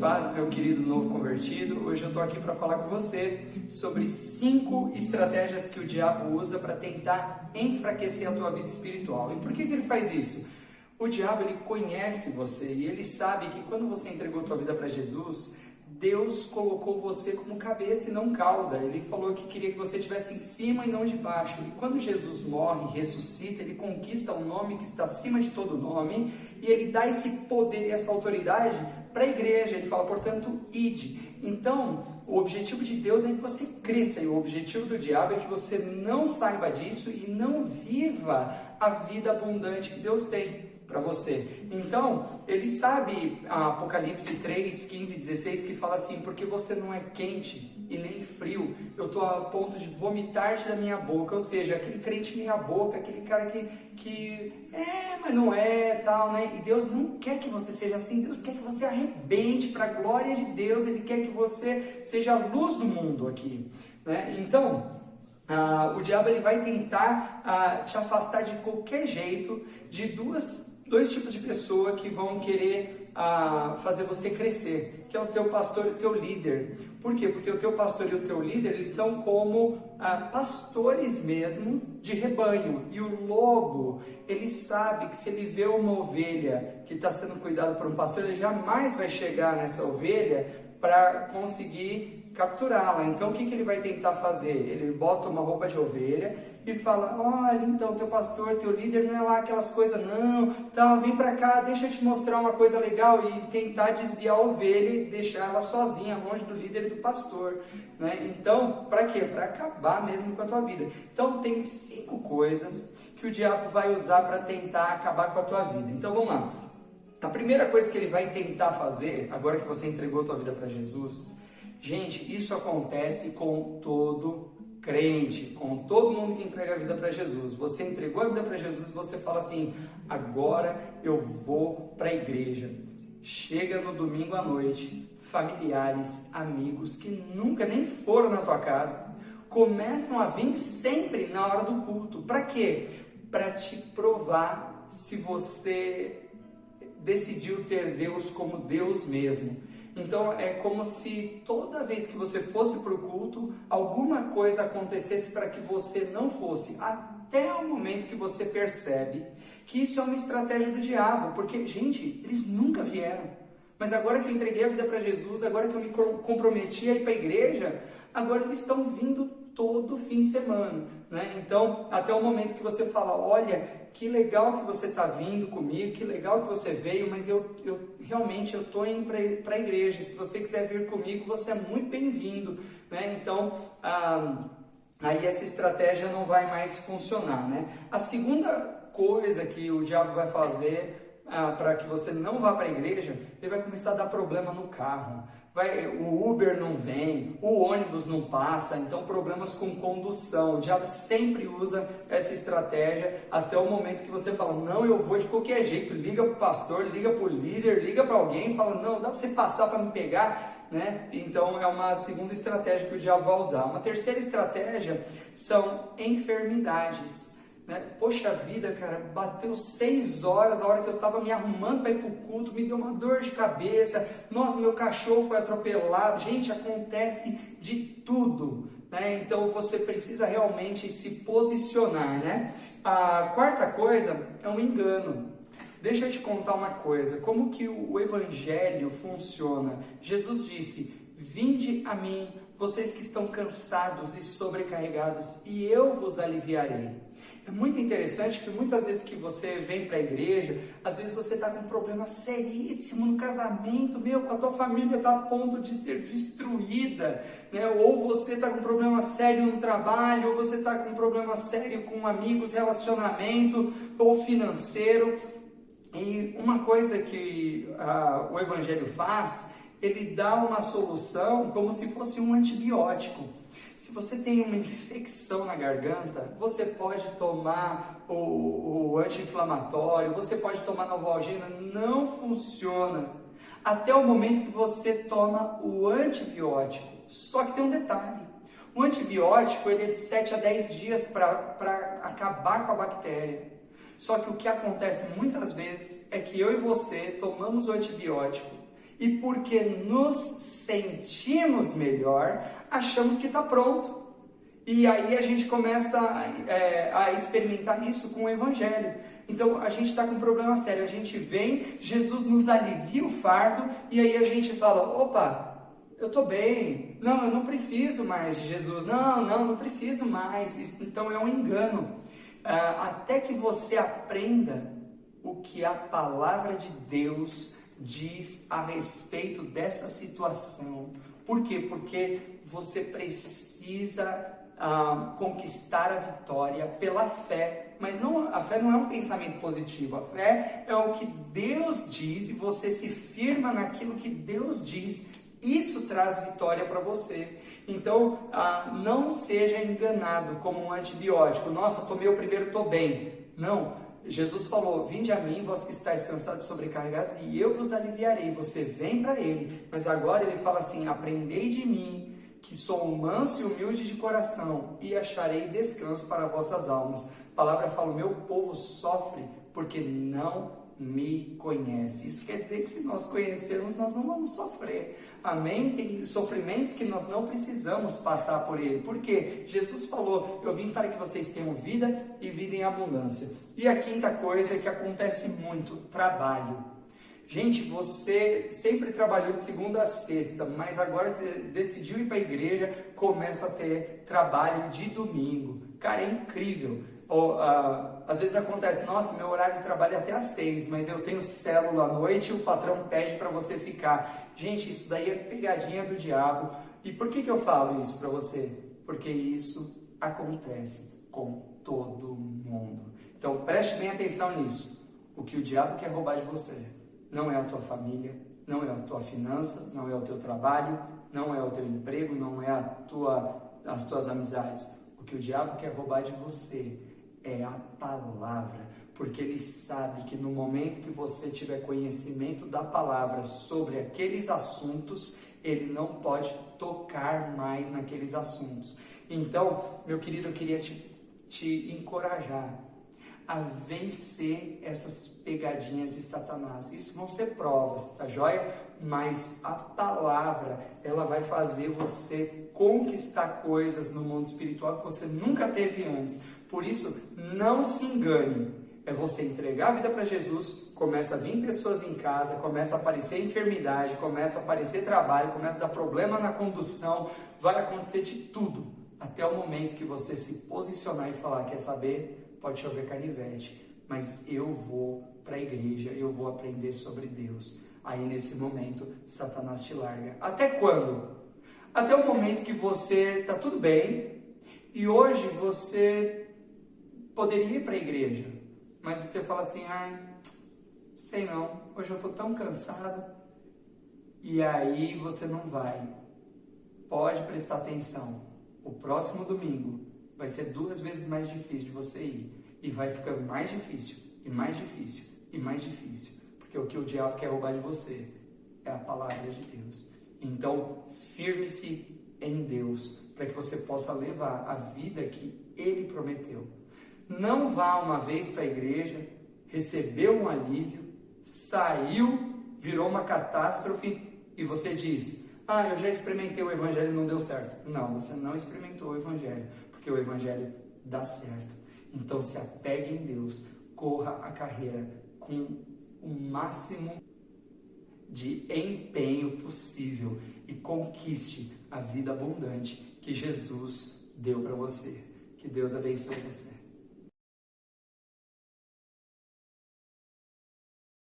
paz, meu querido novo convertido. Hoje eu estou aqui para falar com você sobre cinco estratégias que o diabo usa para tentar enfraquecer a tua vida espiritual. E por que, que ele faz isso? O diabo ele conhece você e ele sabe que quando você entregou tua vida para Jesus, Deus colocou você como cabeça e não cauda. Ele falou que queria que você estivesse em cima e não de baixo. E quando Jesus morre, ressuscita, ele conquista o um nome que está acima de todo nome e ele dá esse poder e essa autoridade para a igreja. Ele fala, portanto, ide. Então, o objetivo de Deus é que você cresça e o objetivo do diabo é que você não saiba disso e não viva a vida abundante que Deus tem para você. Então, ele sabe, Apocalipse 3, 15 e 16, que fala assim: porque você não é quente e nem frio, eu estou a ponto de vomitar-te da minha boca. Ou seja, aquele crente meia boca, aquele cara que, que é, mas não é, tal, né? E Deus não quer que você seja assim, Deus quer que você arrebente para a glória de Deus, Ele quer que você seja a luz do mundo aqui. Né? Então, ah, o diabo ele vai tentar ah, te afastar de qualquer jeito de duas dois tipos de pessoa que vão querer ah, fazer você crescer, que é o teu pastor e o teu líder. Por quê? Porque o teu pastor e o teu líder, eles são como ah, pastores mesmo de rebanho. E o lobo, ele sabe que se ele vê uma ovelha que está sendo cuidada por um pastor, ele jamais vai chegar nessa ovelha para conseguir capturá-la. Então o que, que ele vai tentar fazer? Ele bota uma roupa de ovelha e fala: Olha, então teu pastor, teu líder não é lá aquelas coisas, não, tá, vem pra cá, deixa eu te mostrar uma coisa legal e tentar desviar a ovelha e deixar ela sozinha, longe do líder e do pastor. Né? Então, para quê? Para acabar mesmo com a tua vida. Então, tem cinco coisas que o diabo vai usar para tentar acabar com a tua vida. Então, vamos lá. A primeira coisa que ele vai tentar fazer, agora que você entregou tua vida para Jesus, Gente, isso acontece com todo crente, com todo mundo que entrega a vida para Jesus. Você entregou a vida para Jesus você fala assim: agora eu vou para a igreja. Chega no domingo à noite, familiares, amigos que nunca nem foram na tua casa, começam a vir sempre na hora do culto. Para quê? Para te provar se você decidiu ter Deus como Deus mesmo. Então é como se toda vez que você fosse para o culto, alguma coisa acontecesse para que você não fosse, até o momento que você percebe que isso é uma estratégia do diabo, porque, gente, eles nunca vieram. Mas agora que eu entreguei a vida para Jesus, agora que eu me comprometi a ir para a igreja, agora eles estão vindo todo fim de semana. Né? Então, até o momento que você fala: olha, que legal que você está vindo comigo, que legal que você veio, mas eu, eu realmente eu estou indo para a igreja. Se você quiser vir comigo, você é muito bem-vindo. Né? Então, ah, aí essa estratégia não vai mais funcionar. Né? A segunda coisa que o diabo vai fazer ah, para que você não vá para a igreja, ele vai começar a dar problema no carro vai, o Uber não vem, o ônibus não passa, então problemas com condução. O diabo sempre usa essa estratégia até o momento que você fala, não, eu vou de qualquer jeito, liga para o pastor, liga para o líder, liga para alguém, fala, não, dá para você passar para me pegar, né? Então é uma segunda estratégia que o diabo vai usar. Uma terceira estratégia são enfermidades. Né? Poxa vida, cara, bateu seis horas a hora que eu estava me arrumando para ir para o culto, me deu uma dor de cabeça. Nossa, meu cachorro foi atropelado. Gente, acontece de tudo. Né? Então você precisa realmente se posicionar. Né? A quarta coisa é um engano. Deixa eu te contar uma coisa, como que o evangelho funciona. Jesus disse: "Vinde a mim, vocês que estão cansados e sobrecarregados, e eu vos aliviarei." É muito interessante que muitas vezes que você vem para a igreja, às vezes você está com um problema seríssimo no casamento, meu, a tua família está a ponto de ser destruída, né? ou você está com um problema sério no trabalho, ou você está com um problema sério com amigos, relacionamento ou financeiro. E uma coisa que uh, o Evangelho faz, ele dá uma solução como se fosse um antibiótico. Se você tem uma infecção na garganta, você pode tomar o, o anti-inflamatório, você pode tomar novalgina, não funciona. Até o momento que você toma o antibiótico. Só que tem um detalhe. O antibiótico ele é de 7 a 10 dias para acabar com a bactéria. Só que o que acontece muitas vezes é que eu e você tomamos o antibiótico E porque nos sentimos melhor, achamos que está pronto. E aí a gente começa é, a experimentar isso com o Evangelho. Então a gente está com um problema sério. A gente vem, Jesus nos alivia o fardo, e aí a gente fala: opa, eu estou bem. Não, eu não preciso mais de Jesus. Não, não, não preciso mais. Então é um engano. Ah, até que você aprenda o que a palavra de Deus diz a respeito dessa situação. Por quê? Porque você precisa ah, conquistar a vitória pela fé. Mas não, a fé não é um pensamento positivo. A fé é o que Deus diz e você se firma naquilo que Deus diz. Isso traz vitória para você. Então, ah, não seja enganado como um antibiótico. Nossa, tomei o primeiro, estou bem. Não. Jesus falou: Vinde a mim, vós que estáis cansados e sobrecarregados, e eu vos aliviarei. Você vem para ele. Mas agora ele fala assim: Aprendei de mim, que sou manso e humilde de coração, e acharei descanso para vossas almas. A palavra fala: meu povo sofre porque não me conhece. Isso quer dizer que se nós conhecermos, nós não vamos sofrer. Amém? Tem sofrimentos que nós não precisamos passar por ele. Porque Jesus falou: Eu vim para que vocês tenham vida e vida em abundância. E a quinta coisa que acontece muito: trabalho. Gente, você sempre trabalhou de segunda a sexta, mas agora decidiu ir para a igreja, começa a ter trabalho de domingo. Cara, é incrível. Ou, uh, às vezes acontece, nossa, meu horário de trabalho é até às seis, mas eu tenho célula à noite e o patrão pede para você ficar. Gente, isso daí é pegadinha do diabo. E por que, que eu falo isso para você? Porque isso acontece com todo mundo. Então preste bem atenção nisso. O que o diabo quer roubar de você não é a tua família, não é a tua finança, não é o teu trabalho, não é o teu emprego, não é a tua, as tuas amizades. O que o diabo quer roubar de você é a palavra, porque ele sabe que no momento que você tiver conhecimento da palavra sobre aqueles assuntos, ele não pode tocar mais naqueles assuntos. Então, meu querido, eu queria te, te encorajar a vencer essas pegadinhas de Satanás. Isso vão ser provas, tá joia? Mas a palavra, ela vai fazer você conquistar coisas no mundo espiritual que você nunca teve antes. Por isso, não se engane. É você entregar a vida para Jesus, começa a vir pessoas em casa, começa a aparecer enfermidade, começa a aparecer trabalho, começa a dar problema na condução, vai acontecer de tudo, até o momento que você se posicionar e falar, quer saber? pode chover canivete, mas eu vou para a igreja, eu vou aprender sobre Deus. Aí nesse momento, Satanás te larga. Até quando? Até o momento que você está tudo bem e hoje você poderia ir para a igreja, mas você fala assim: ah, sei não, hoje eu estou tão cansado. E aí você não vai. Pode prestar atenção. O próximo domingo vai ser duas vezes mais difícil de você ir. E vai ficando mais difícil, e mais difícil, e mais difícil. Porque o que o diabo quer roubar de você é a palavra de Deus. Então, firme-se em Deus, para que você possa levar a vida que Ele prometeu. Não vá uma vez para a igreja, recebeu um alívio, saiu, virou uma catástrofe e você diz: Ah, eu já experimentei o Evangelho e não deu certo. Não, você não experimentou o Evangelho porque o Evangelho dá certo. Então se apegue em Deus, corra a carreira com o máximo de empenho possível e conquiste a vida abundante que Jesus deu para você. Que Deus abençoe você.